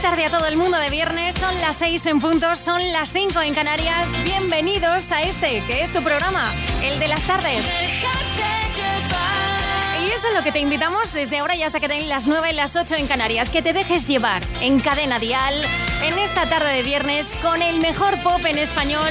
Feliz tarde a todo el mundo de viernes. Son las 6 en puntos, son las 5 en Canarias. Bienvenidos a este, que es tu programa, el de las tardes. Y eso es lo que te invitamos desde ahora y hasta que den las 9 y las 8 en Canarias. Que te dejes llevar en cadena dial en esta tarde de viernes con el mejor pop en español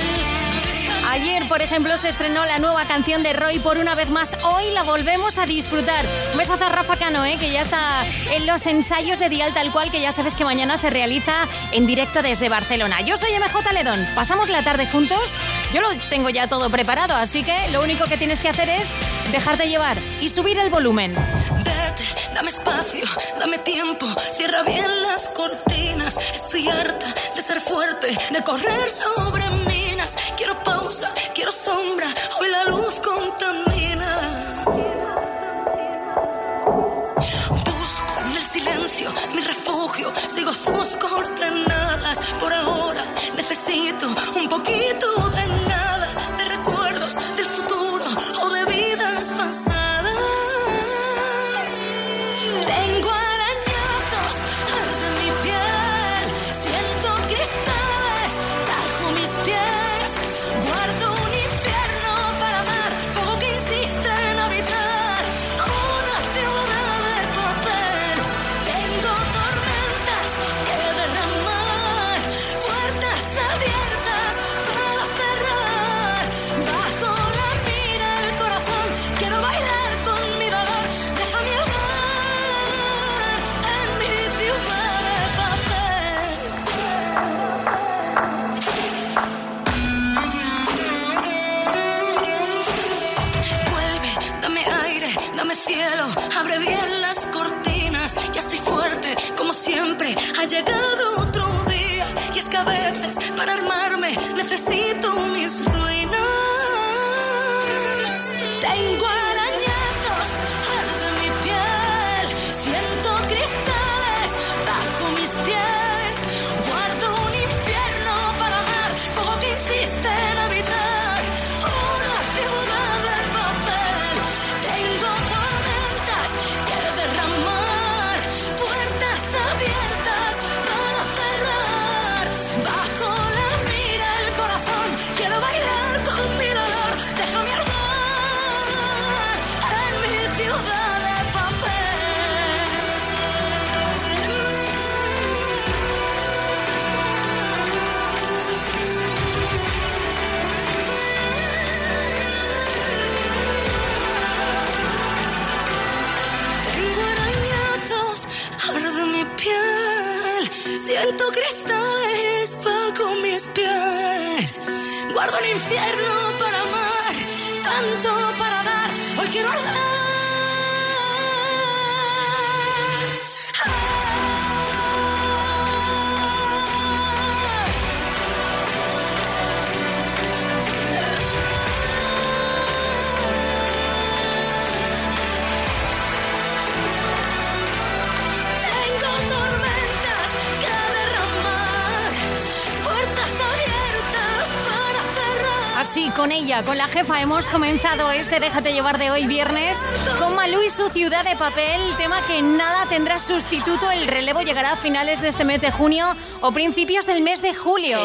Ayer, por ejemplo, se estrenó la nueva canción de Roy por una vez más. Hoy la volvemos a disfrutar. Un besazo a Rafa Cano, ¿eh? que ya está en los ensayos de Dial tal cual, que ya sabes que mañana se realiza en directo desde Barcelona. Yo soy MJ Ledón. Pasamos la tarde juntos. Yo lo tengo ya todo preparado, así que lo único que tienes que hacer es dejarte llevar y subir el volumen. Vete, dame espacio, dame tiempo, cierra bien las cortinas. Estoy harta de ser fuerte, de correr sobre Quiero pausa quiero sombra, hoy la luz contamina. Busco en el silencio mi refugio, sigo sus coordenadas. Por ahora necesito un poquito de nada, de recuerdos del futuro o de vidas pasadas. Para armarme Sí, con ella, con la jefa, hemos comenzado este Déjate llevar de hoy viernes con Malú y su ciudad de papel, tema que nada tendrá sustituto. El relevo llegará a finales de este mes de junio o principios del mes de julio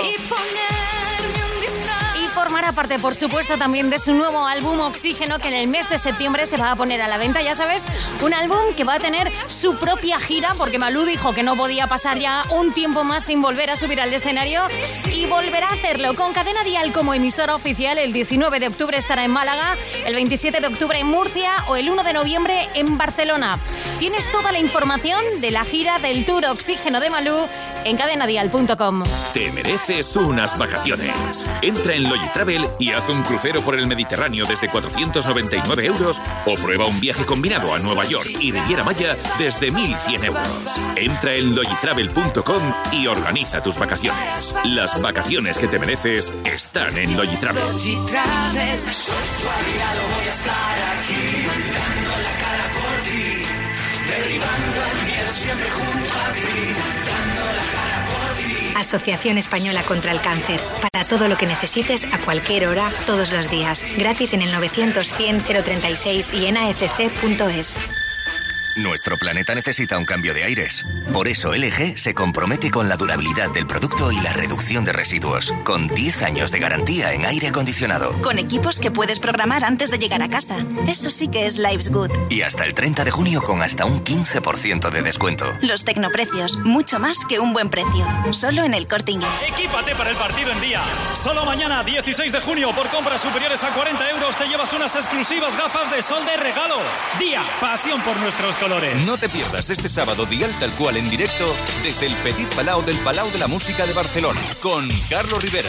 formará parte, por supuesto, también de su nuevo álbum Oxígeno, que en el mes de septiembre se va a poner a la venta. Ya sabes, un álbum que va a tener su propia gira, porque Malú dijo que no podía pasar ya un tiempo más sin volver a subir al escenario y volverá a hacerlo con Cadena Dial como emisora oficial. El 19 de octubre estará en Málaga, el 27 de octubre en Murcia o el 1 de noviembre en Barcelona. Tienes toda la información de la gira del Tour Oxígeno de Malú en cadenadial.com. Te mereces unas vacaciones. Entra en Y haz un crucero por el Mediterráneo desde 499 euros o prueba un viaje combinado a Nueva York y Riviera Maya desde 1100 euros. Entra en logitravel.com y organiza tus vacaciones. Las vacaciones que te mereces están en Logitravel. Logitravel. voy a estar aquí, el siempre junto a ti. Asociación Española contra el Cáncer. Para todo lo que necesites a cualquier hora, todos los días. Gratis en el 900 100 036 y en afc.es. Nuestro planeta necesita un cambio de aires. Por eso LG se compromete con la durabilidad del producto y la reducción de residuos, con 10 años de garantía en aire acondicionado. Con equipos que puedes programar antes de llegar a casa. Eso sí que es Lives Good. Y hasta el 30 de junio con hasta un 15% de descuento. Los tecnoprecios, mucho más que un buen precio. Solo en el corte inglés. Equípate para el partido en día. Solo mañana, 16 de junio, por compras superiores a 40 euros, te llevas unas exclusivas gafas de sol de regalo. Día, pasión por nuestros no te pierdas este sábado Dial Tal Cual en directo desde el Petit Palau del Palau de la Música de Barcelona con Carlos Rivera.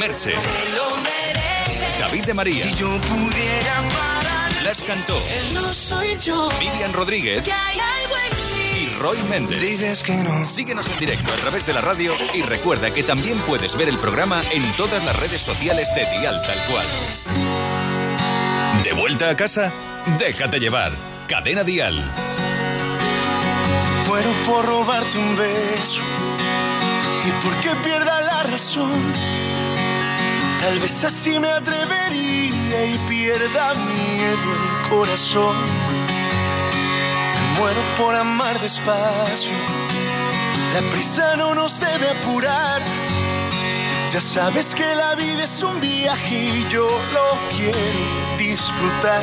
Merche. David de María. Las cantó. Miriam Rodríguez. Y Roy Méndez. Síguenos en directo a través de la radio y recuerda que también puedes ver el programa en todas las redes sociales de Dial Tal Cual. ¿De vuelta a casa? Déjate llevar. Cadena Dial. Muero por robarte un beso y porque pierda la razón. Tal vez así me atrevería y pierda miedo el corazón. muero por amar despacio. La prisa no nos debe apurar. Ya sabes que la vida es un viaje y yo lo quiero disfrutar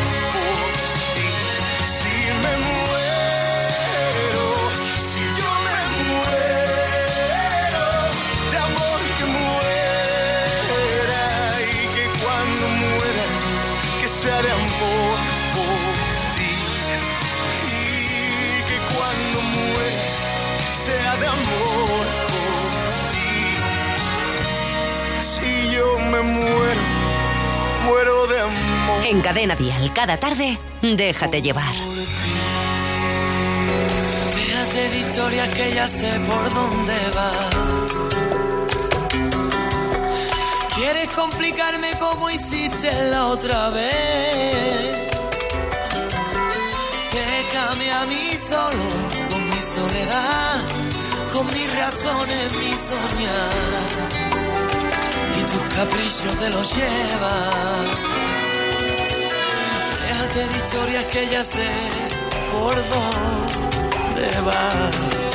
En Cadena Dial, cada tarde, déjate llevar. Déjate de historias que ya sé por dónde vas. Quieres complicarme como hiciste la otra vez. Déjame a mí solo, con mi soledad, con mis razones, mi soñar tus caprichos te los lleva. De historias que ya sé por dónde vas.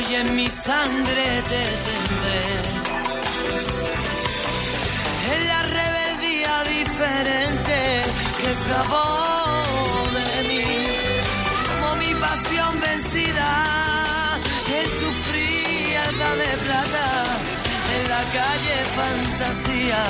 Y en mi sangre te tendré. En la rebeldía diferente que escapó de mí, como mi pasión vencida en tu frialdad de plata, en la calle fantasía,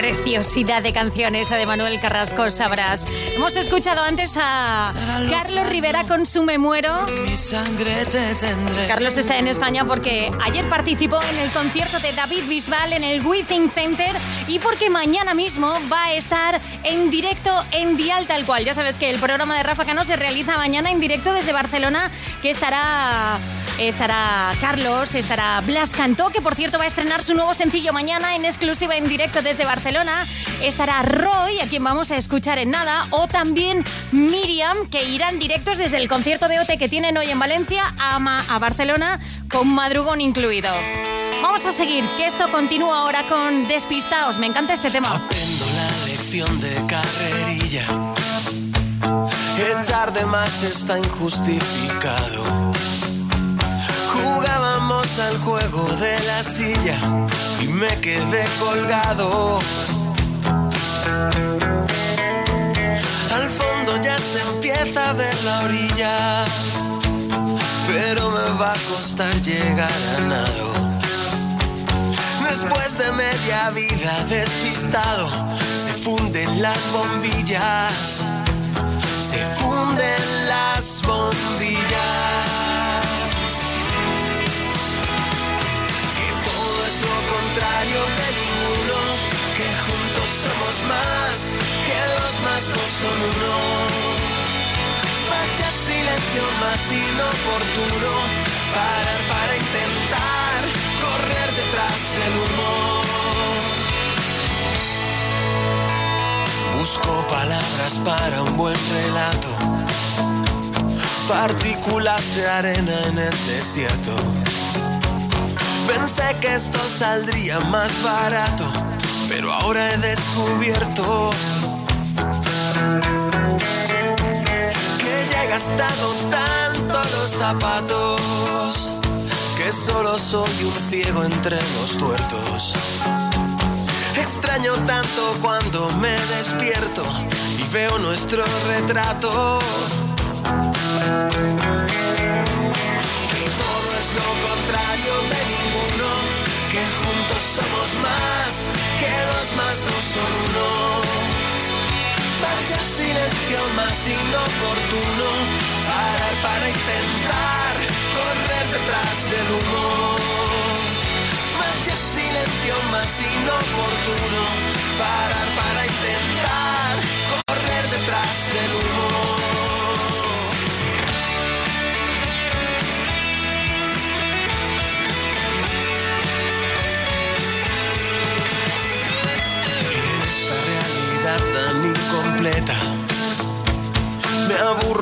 preciosidad de canciones de Manuel Carrasco sabrás. Hemos escuchado antes a Carlos Rivera con su Me Muero. Carlos está en España porque ayer participó en el concierto de David Bisbal en el Withing Center y porque mañana mismo va a estar en directo en Dial tal cual. Ya sabes que el programa de Rafa Cano se realiza mañana en directo desde Barcelona, que estará estará Carlos, estará Blas Cantó, que por cierto va a estrenar su nuevo sencillo mañana en exclusiva en directo desde Barcelona. Estará Roy, a quien vamos a escuchar en nada, o también Miriam, que irán directos desde el concierto de OT que tienen hoy en Valencia a, a Barcelona, con madrugón incluido. Vamos a seguir, que esto continúa ahora con Despistaos. Me encanta este tema. Aprendo la lección de carrerilla. Echar de más está injustificado Al juego de la silla y me quedé colgado. Al fondo ya se empieza a ver la orilla, pero me va a costar llegar a nado. Después de media vida despistado, se funden las bombillas, se funden las bombillas. Contrario de ninguno, que juntos somos más, que los más no son uno. Vaya silencio más inoportuno, parar para intentar correr detrás del humo. Busco palabras para un buen relato, partículas de arena en el desierto Pensé que esto saldría más barato, pero ahora he descubierto que ya he gastado tanto los zapatos que solo soy un ciego entre los tuertos. Extraño tanto cuando me despierto y veo nuestro retrato lo contrario de ninguno, que juntos somos más, que dos más no son uno. Vaya silencio más inoportuno, parar para intentar correr detrás del humo. Vaya silencio más inoportuno, parar para intentar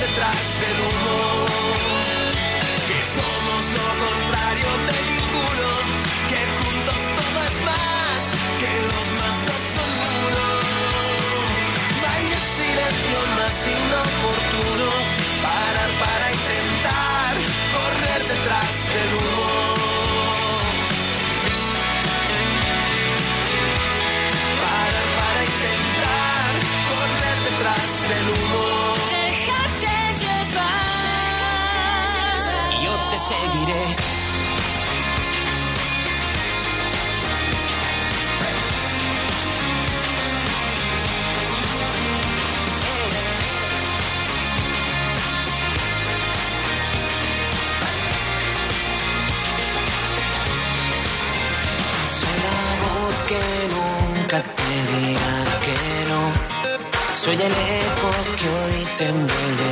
detrás del humo. Que somos lo contrario de ninguno, que juntos todo es más, que dos más dos son uno. Vaya silencio más inoportuno, que nunca te dirá que no. Soy el eco que hoy te envuelve.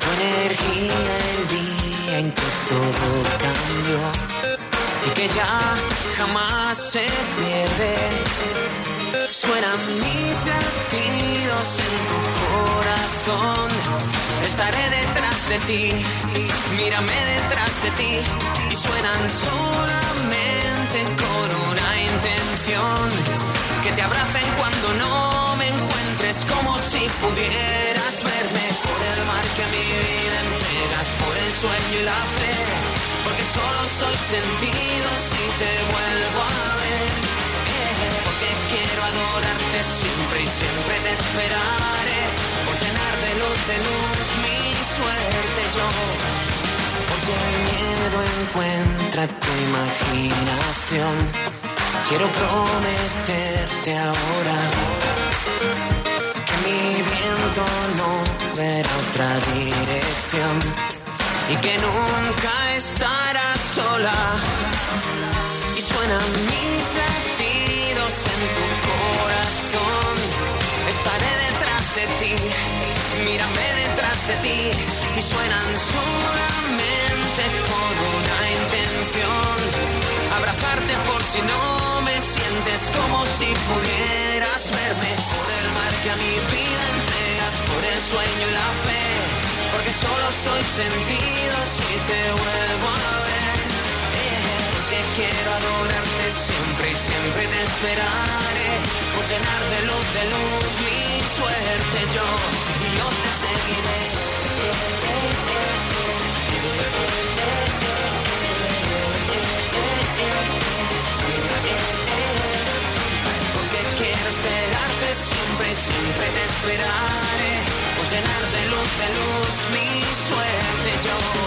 Tu energía el día en que todo cambió y que ya jamás se pierde. Suenan mis latidos en tu corazón. Estaré detrás de ti, mírame detrás de ti y suenan solamente con una intención. Que te abracen cuando no me encuentres como si pudieras verme por el mar que a mi vida entregas, por el sueño y la fe. Porque solo soy sentido si te vuelvo a ver. Porque quiero adorarte siempre y siempre te esperaré. Por llenar de luz de luz mi suerte yo. El miedo encuentra tu imaginación. Quiero prometerte ahora que mi viento no verá otra dirección y que nunca estarás sola. Y suenan mis latidos en tu corazón. Estaré detrás mírame detrás de ti y suenan solamente con una intención. Abrazarte por si no me sientes como si pudieras verme por el mar que a mi vida entregas, por el sueño y la fe. Porque solo soy sentido si te vuelvo a ver. Quiero adorarte siempre y siempre te esperaré. Por llenar de luz, de luz mi suerte yo. Y yo te seguiré. Porque quiero esperarte siempre, siempre te esperaré. Por llenar de luz, de luz mi suerte yo.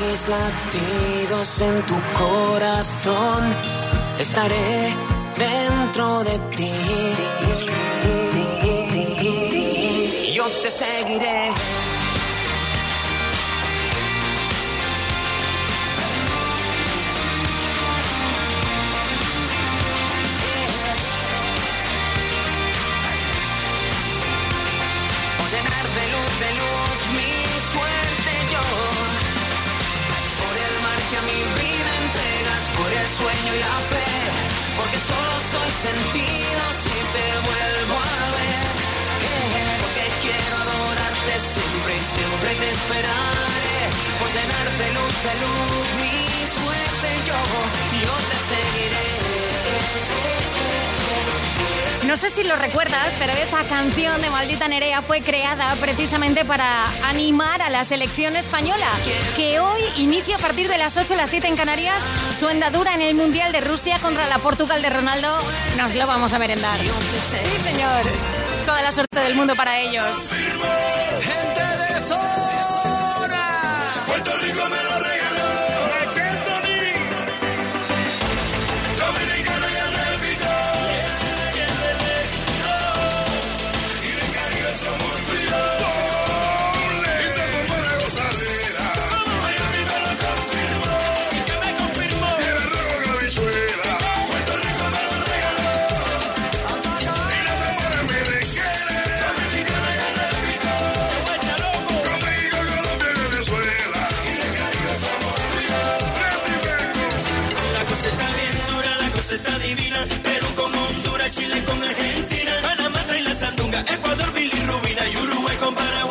Mis latidos en tu corazón. Estaré dentro de ti. Yo te seguiré. Sueño y la fe. Porque solo soy sentido si te vuelvo a ver. Eh, Porque quiero adorarte siempre y siempre te esperaré. Por llenar de luz, de luz mi suerte yo. Yo te seguiré. No sé si lo recuerdas, pero esta canción de Maldita Nerea fue creada precisamente para animar a la selección española, que hoy inicia a partir de las 8 o las 7 en Canarias su andadura en el Mundial de Rusia contra la Portugal de Ronaldo. Nos lo vamos a merendar. Sí, señor. Toda la suerte del mundo para ellos. Don't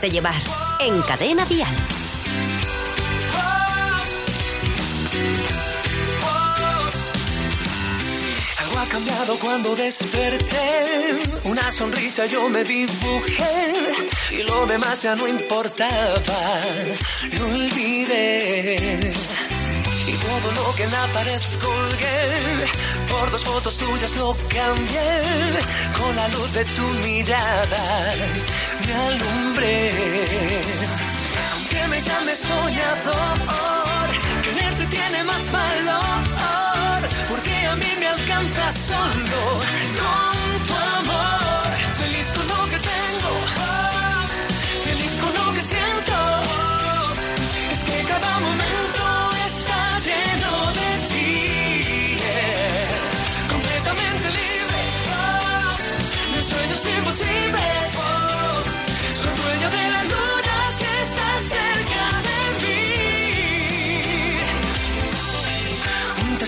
Déjate llevar en Cadena Dial. Algo ha cambiado cuando desperté. Una sonrisa yo me dibujé. Y lo demás ya no importaba. Lo olvidé. Y todo lo que en la pared colgué, por dos fotos tuyas lo cambié, con la luz de tu mirada me alumbré. Aunque me llame soñador, quererte tiene más valor, porque a mí me alcanza solo con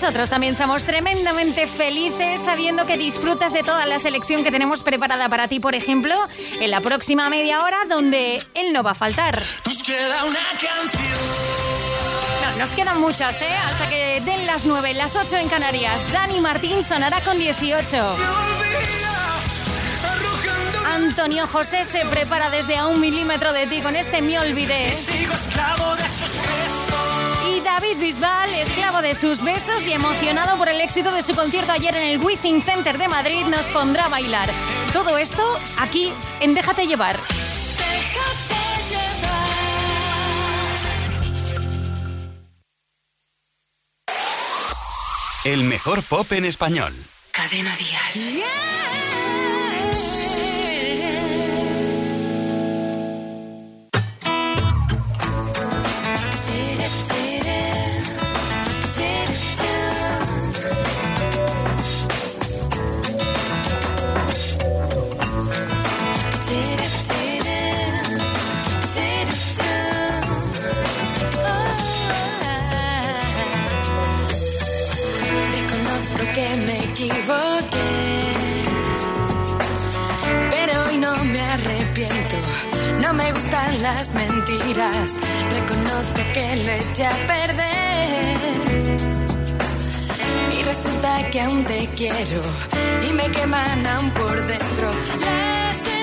Nosotros también somos tremendamente felices sabiendo que disfrutas de toda la selección que tenemos preparada para ti, por ejemplo, en la próxima media hora donde él no va a faltar. Nos queda una canción. No, nos quedan muchas, ¿eh? Hasta que den las 9, las 8 en Canarias. Dani Martín sonará con 18. Antonio José se prepara desde a un milímetro de ti con este Me Olvidé. Sigo esclavo de sus David Bisbal, esclavo de sus besos y emocionado por el éxito de su concierto ayer en el Withing Center de Madrid, nos pondrá a bailar. Todo esto aquí en Déjate llevar. El mejor pop en español. Cadena Dial. Reconozco pero hoy no me arrepiento. No me gustan las mentiras. Reconozco que lo eché a perder. Y resulta que aún te quiero y me queman aún por dentro las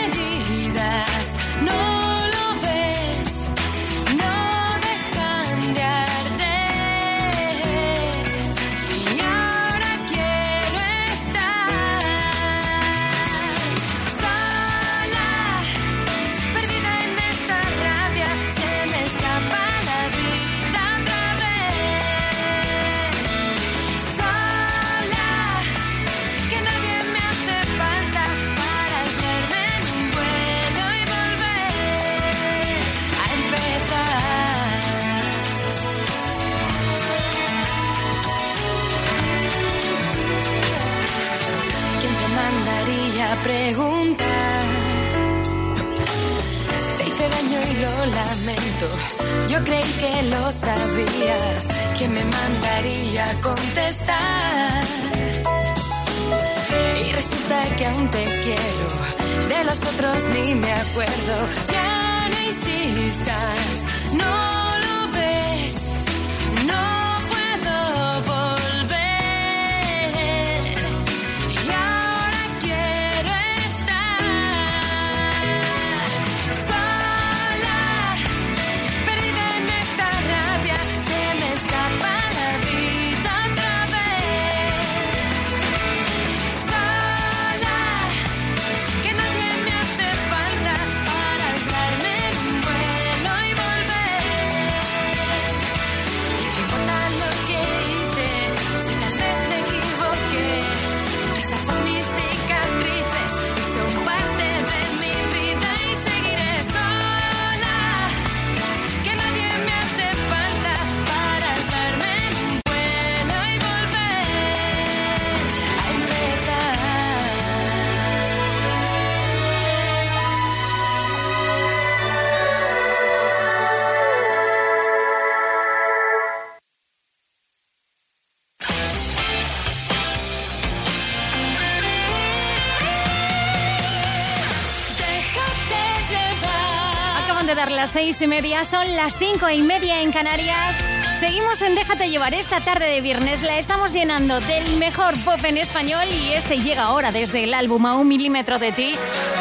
seis y media, son las cinco y media en Canarias. Seguimos en Déjate llevar esta tarde de viernes. La estamos llenando del mejor pop en español y este llega ahora desde el álbum A un milímetro de ti.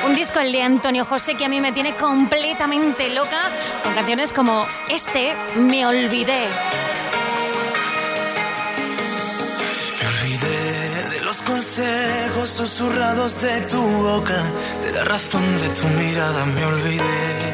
Un disco el de Antonio José que a mí me tiene completamente loca con canciones como este, Me olvidé. Me olvidé de los consejos susurrados de tu boca, de la razón de tu mirada. Me olvidé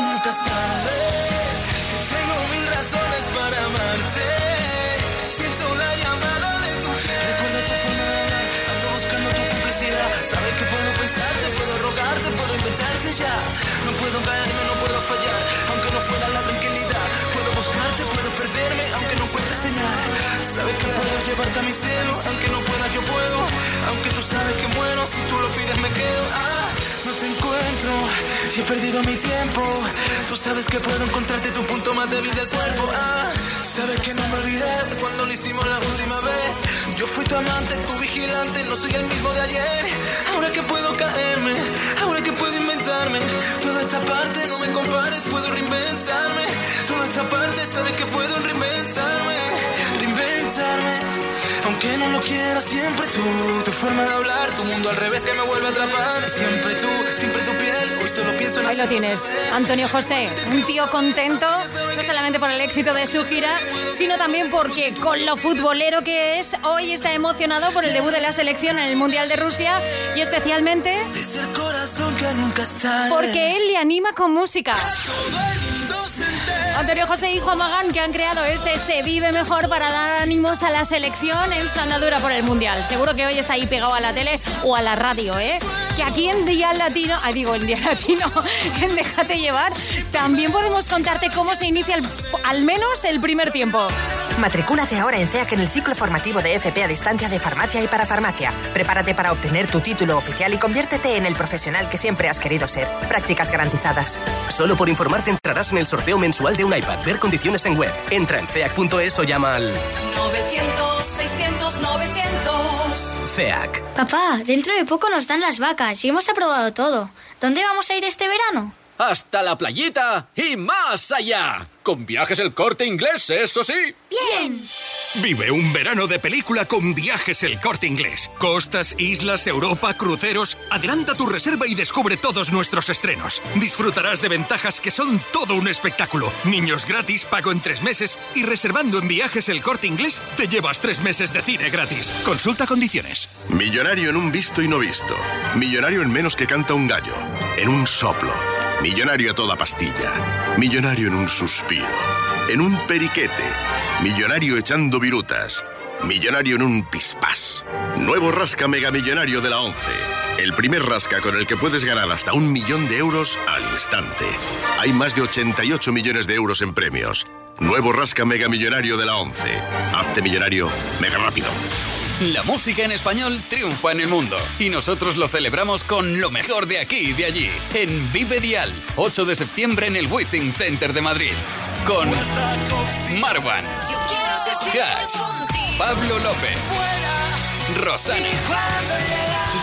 nunca es. Que tengo mil razones para amarte. Siento la llamada de tu piel. Recuerdo tu forma de hablar. Ando buscando tu complicidad. Sabes que puedo pensarte, puedo rogarte, puedo inventarte ya. No puedo caerme, no puedo fallar. Aunque no fuera la tranquilidad. Puedo buscarte, puedo perderme, aunque no fuerte señal. Sabes que puedo llevarte a mi cielo, aunque no pueda yo puedo. Aunque tú sabes que muero, si tú lo pides me quedo. Ah, no te encuentro y he perdido mi tiempo. Tú sabes que puedo encontrarte tu punto más débil del cuerpo. Ah, sabes que no me olvidé cuando lo hicimos la última vez. Yo fui tu amante, tu vigilante, no soy el mismo de ayer. Ahora que puedo caerme, ahora que puedo inventarme. Toda esta parte no me compares, puedo reinventarme. Toda esta parte sabes que puedo reinventarme, reinventarme. Aunque no lo quiera, siempre tú. Tu forma de hablar, tu mundo al revés que me vuelve a atrapar. Siempre tú, siempre tu piel. Hoy solo pienso en Ahí lo tienes, Antonio José, un tío contento, no solamente por el éxito de su gira, sino también porque con lo futbolero que es, hoy está emocionado por el debut de la selección en el Mundial de Rusia y especialmente porque él le anima con música. Antonio José y Juan Magán que han creado este Se Vive Mejor para dar ánimos a la selección en su andadura por el Mundial. Seguro que hoy está ahí pegado a la tele o a la radio, ¿eh? Que aquí en Día Latino, ah, digo, en Día Latino, en Déjate Llevar, también podemos contarte cómo se inicia al menos el primer tiempo. Matricúlate ahora en CEAC en el ciclo formativo de FP a distancia de farmacia y para farmacia. Prepárate para obtener tu título oficial y conviértete en el profesional que siempre has querido ser. Prácticas garantizadas. Solo por informarte entrarás en el sorteo mensual de un iPad. Ver condiciones en web. Entra en ceac.es o llama al 900, 600, 900. CEAC. Papá, dentro de poco nos dan las vacas y hemos aprobado todo. ¿Dónde vamos a ir este verano? Hasta la playita y más allá. Con viajes el corte inglés, eso sí. Bien. Vive un verano de película con viajes el corte inglés. Costas, islas, Europa, cruceros. Adelanta tu reserva y descubre todos nuestros estrenos. Disfrutarás de ventajas que son todo un espectáculo. Niños gratis, pago en tres meses y reservando en viajes el corte inglés te llevas tres meses de cine gratis. Consulta condiciones. Millonario en un visto y no visto. Millonario en menos que canta un gallo. En un soplo. Millonario a toda pastilla. Millonario en un suspiro. En un periquete. Millonario echando virutas. Millonario en un pispás. Nuevo rasca mega millonario de la 11. El primer rasca con el que puedes ganar hasta un millón de euros al instante. Hay más de 88 millones de euros en premios. Nuevo rasca mega millonario de la 11. Hazte millonario mega rápido. La música en español triunfa en el mundo y nosotros lo celebramos con lo mejor de aquí y de allí en Vive Dial, 8 de septiembre en el Withing Center de Madrid, con Marwan, Cash, Pablo López, Rosana,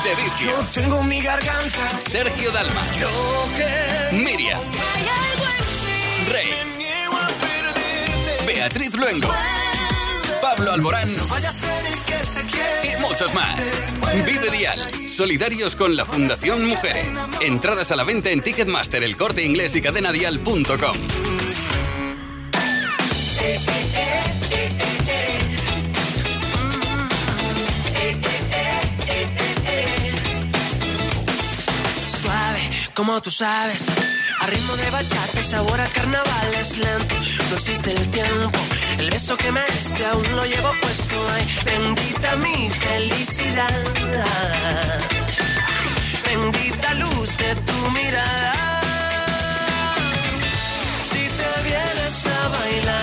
Dedicio, Tengo mi garganta. Sergio Dalma, Miriam, Rey, Beatriz Luengo, Pablo Alborán vaya y muchos más. Vive Dial, solidarios con la Fundación Mujeres. Entradas a la venta en Ticketmaster, El Corte Inglés y cadenadial.com. Suave, como tú sabes. A ritmo de bachata y sabor a carnaval es lento. No existe el tiempo. El beso que me diste aún lo llevo puesto. Ay, bendita mi felicidad. Bendita luz de tu mirada. Si te vienes a bailar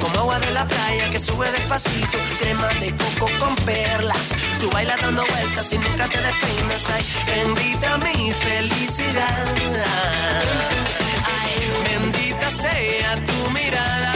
como agua de la playa que sube despacito, crema de coco con perlas. Tú bailas dando vueltas y nunca te despeinas. Ay, bendita mi felicidad. Ay, bendita sea tu mirada.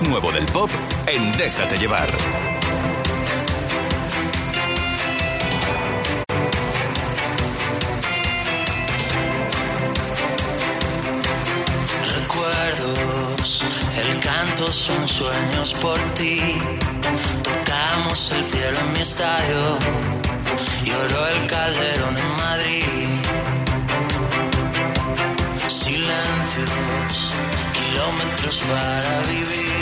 Nuevo del pop en Déjate llevar. Recuerdos, el canto son sueños por ti. Tocamos el cielo en mi estadio. Lloró el calderón en Madrid. Silencios, kilómetros para vivir.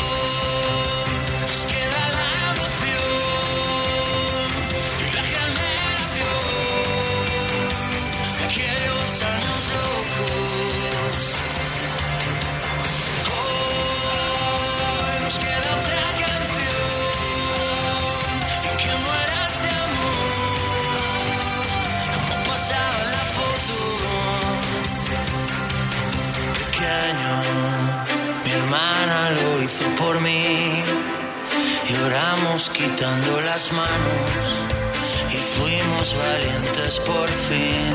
Mi hermana lo hizo por mí. Lloramos quitando las manos. Y fuimos valientes por fin.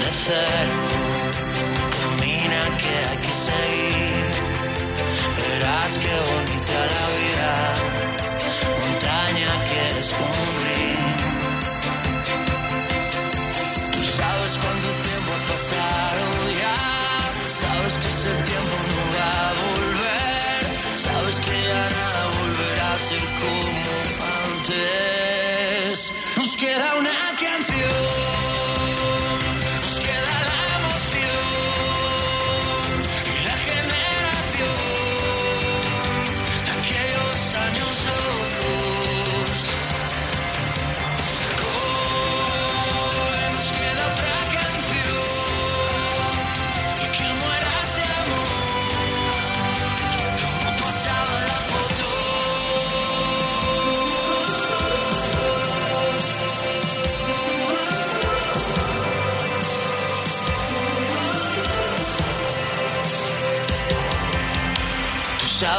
De cero. Camina que hay que seguir. Verás qué bonita la vida, montaña que descubrir. Tú sabes cuánto tiempo ha pasado sabes que ese tiempo no va a volver, sabes que ya nada volverá a ser como antes. Nos queda una canción,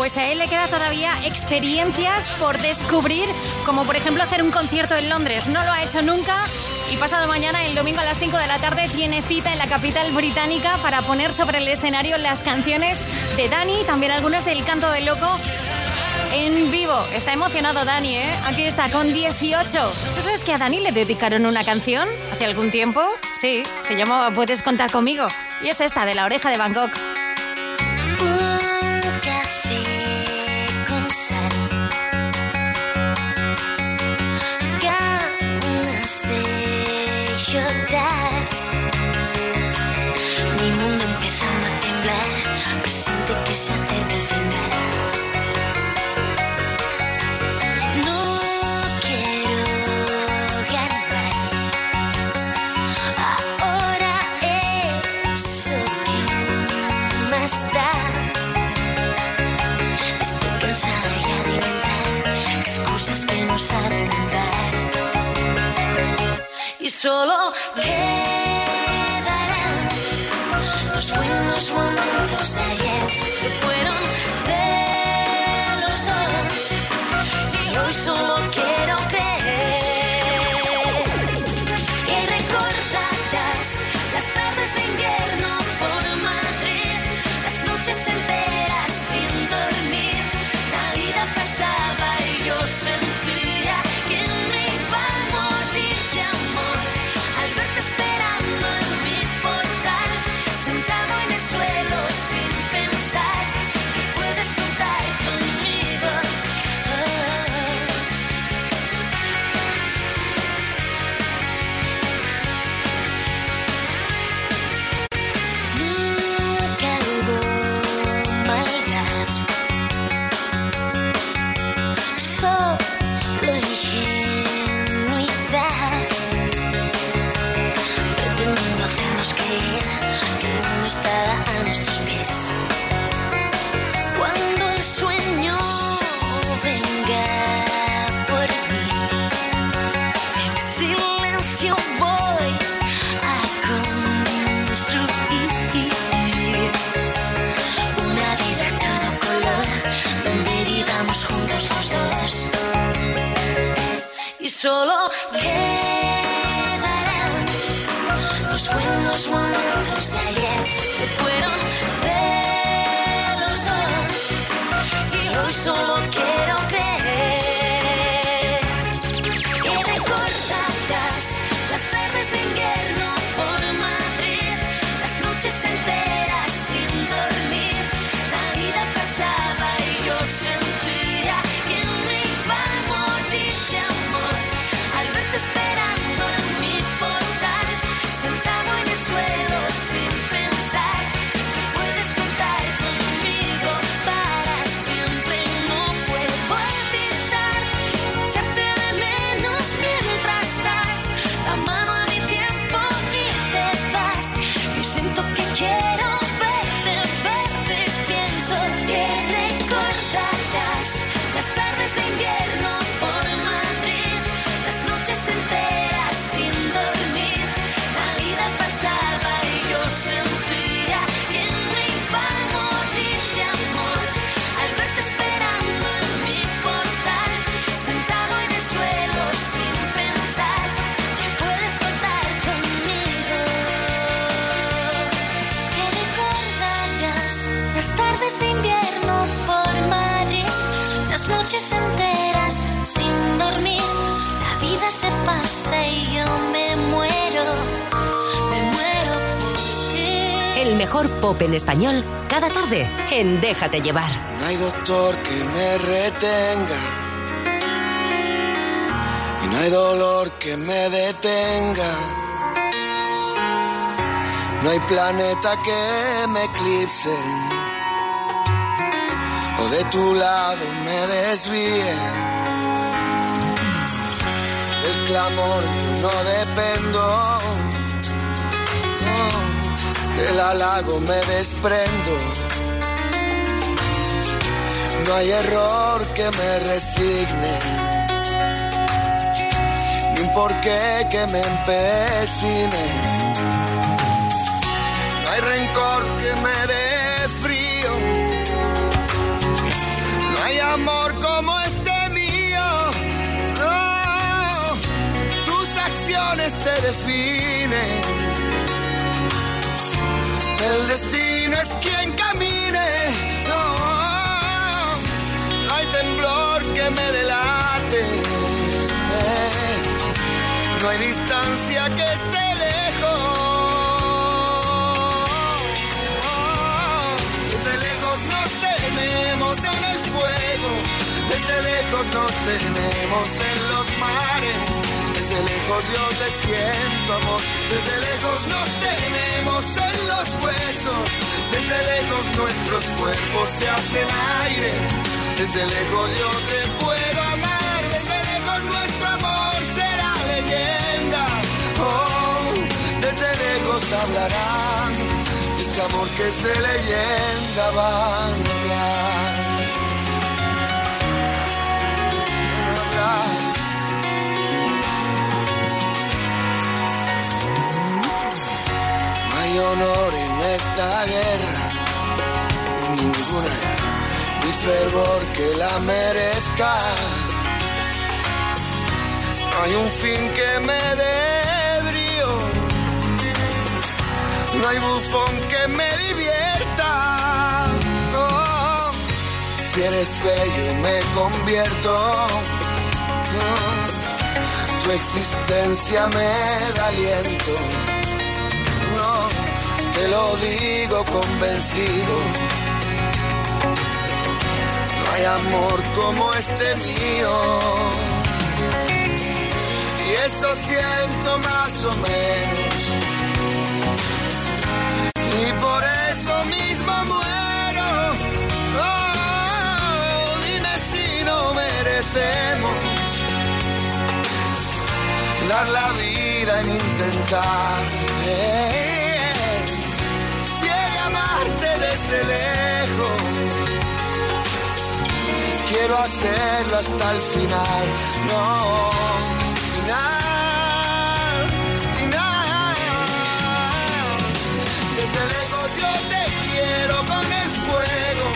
Pues a él le queda todavía experiencias por descubrir, como por ejemplo hacer un concierto en Londres. No lo ha hecho nunca y pasado mañana, el domingo a las 5 de la tarde, tiene cita en la capital británica para poner sobre el escenario las canciones de Dani, también algunas del Canto del Loco. En vivo, está emocionado Dani, ¿eh? Aquí está, con 18. ¿Tú sabes que a Dani le dedicaron una canción hace algún tiempo? Sí, se llamaba Puedes contar conmigo. Y es esta, de la oreja de Bangkok. Solo quedarán los buenos momentos de ayer que fueron de los dos. Y hoy solo noches enteras sin dormir. La vida se pasa y yo me muero, me muero por ti. El mejor pop en español cada tarde en Déjate llevar. No hay doctor que me retenga. Y no hay dolor que me detenga. No hay planeta que me eclipse. De tu lado me desvíe. Del clamor no dependo. No, del halago me desprendo. No hay error que me resigne, ni un porqué que me empecine. No hay rencor que me como este mío. No, tus acciones te definen. El destino es quien camine. No, no hay temblor que me delate. No hay distancia que esté lejos. Lejos nos tenemos en los mares. Desde lejos yo te siento amor. Desde lejos nos tenemos en los huesos. Desde lejos nuestros cuerpos se hacen aire. Desde lejos yo te puedo amar. Desde lejos nuestro amor será leyenda. Oh, desde lejos hablarán. Este amor que es de leyenda van a hablar. Hay honor en esta guerra, ni ninguna, ni fervor que la merezca. Hay un fin que me dé brío, no hay bufón que me divierta. Si eres feo me convierto. Tu existencia me da aliento te lo digo convencido. No hay amor como este mío. Y eso siento más o menos. Y por eso mismo muero. Oh, dime si no merecemos dar la vida en intentar. Desde lejos, quiero hacerlo hasta el final. No, final, final. Desde lejos yo te quiero con el fuego.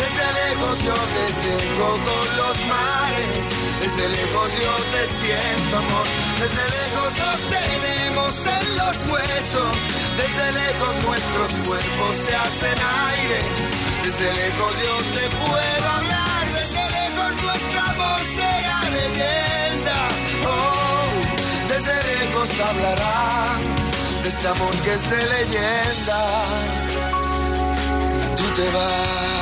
Desde lejos yo te tengo con los mares. Desde lejos yo te siento amor. Desde lejos nos tenemos en los huesos. Desde lejos nuestros cuerpos se hacen aire. Desde lejos yo te puedo hablar. Desde lejos nuestro amor será leyenda. Oh, desde lejos hablarán de este amor que es de leyenda. Tú te vas.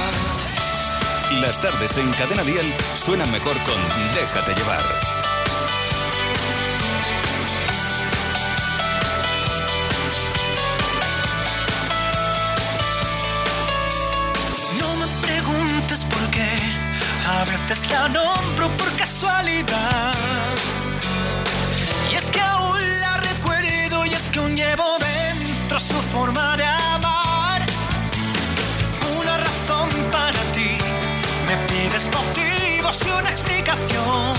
Las tardes en Cadena Dial suenan mejor con Déjate llevar. No me preguntes por qué, a veces la nombro por casualidad. Y es que aún la recuerdo y es que aún llevo dentro su forma de y una explicación.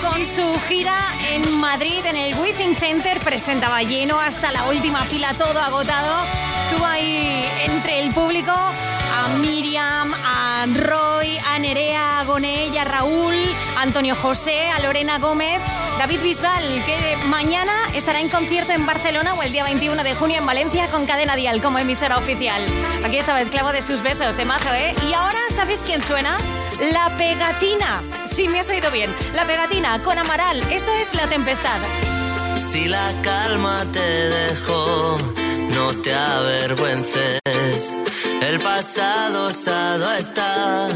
Con su gira en Madrid, en el Withing Center, presentaba lleno hasta la última fila, todo agotado. Tuvo ahí entre el público a Miriam, a Roy, a Nerea, a Goné, a Raúl, a Antonio José, a Lorena Gómez, David Bisbal, que mañana estará en concierto en Barcelona o el día 21 de junio en Valencia con Cadena Dial como emisora oficial. Aquí estaba esclavo de sus besos, de mazo, ¿eh? Y ahora, ¿sabes quién suena? La pegatina. Sí, me has oído bien. La pegatina con Amaral. Esto es La Tempestad. Si la calma te dejó, no te avergüences. El pasado osado está,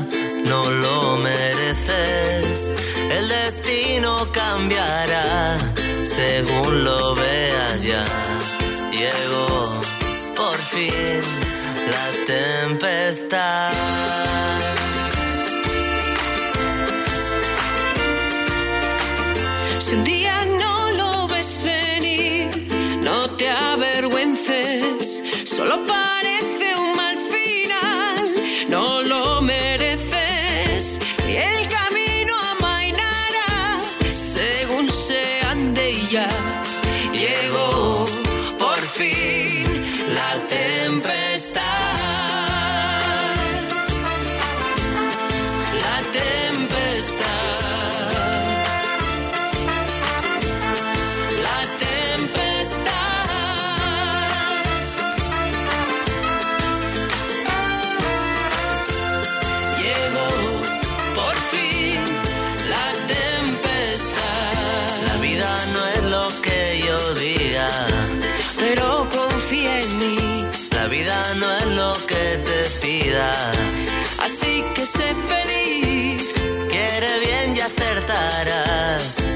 no lo mereces. El destino cambiará según lo veas ya. Llegó por fin la tempestad. No es lo que te pida. Así que sé feliz. Quiere bien y acertarás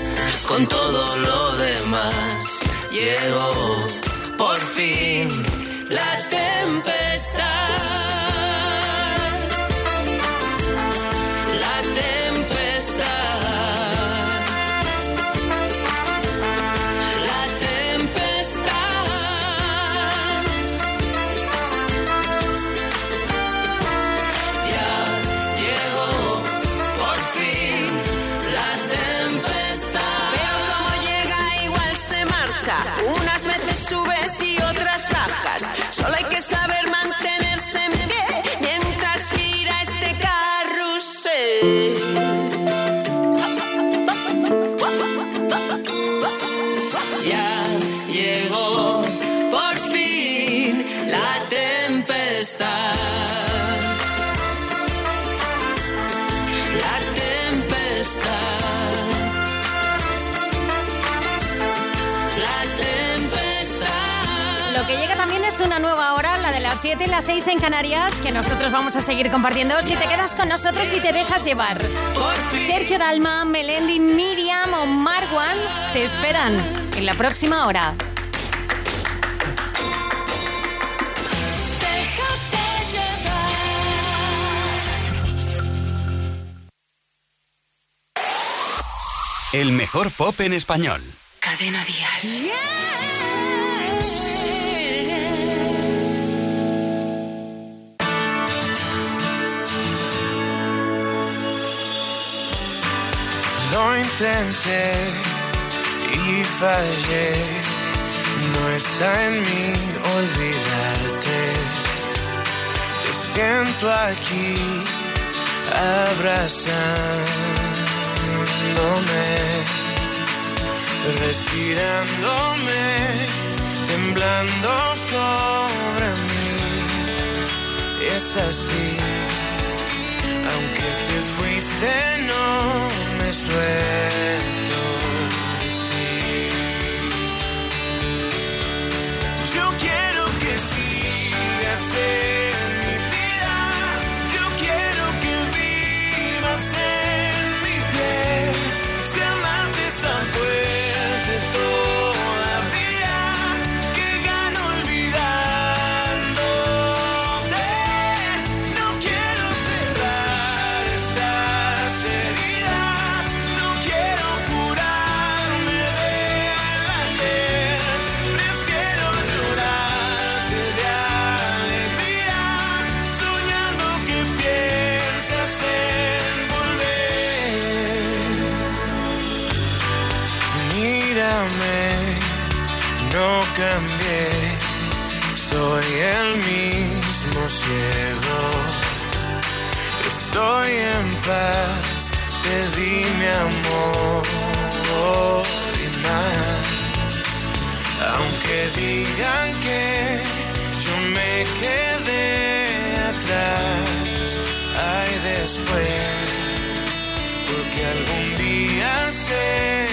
con todo lo demás. Llegó por fin la una nueva hora, la de las 7 y las 6 en Canarias, que nosotros vamos a seguir compartiendo si te quedas con nosotros y te dejas llevar. Sergio Dalma, Melendi, Miriam o Marwan te esperan en la próxima hora. El mejor pop en español. Cadena Dial. Lo intenté y fallé. No está en mí olvidarte. Te siento aquí abrazándome, respirándome, temblando sobre mí. Es así, aunque te fuiste, no me suelto. de ti. Yo quiero que sigas digan que yo me quedé atrás, hay después, porque algún día serás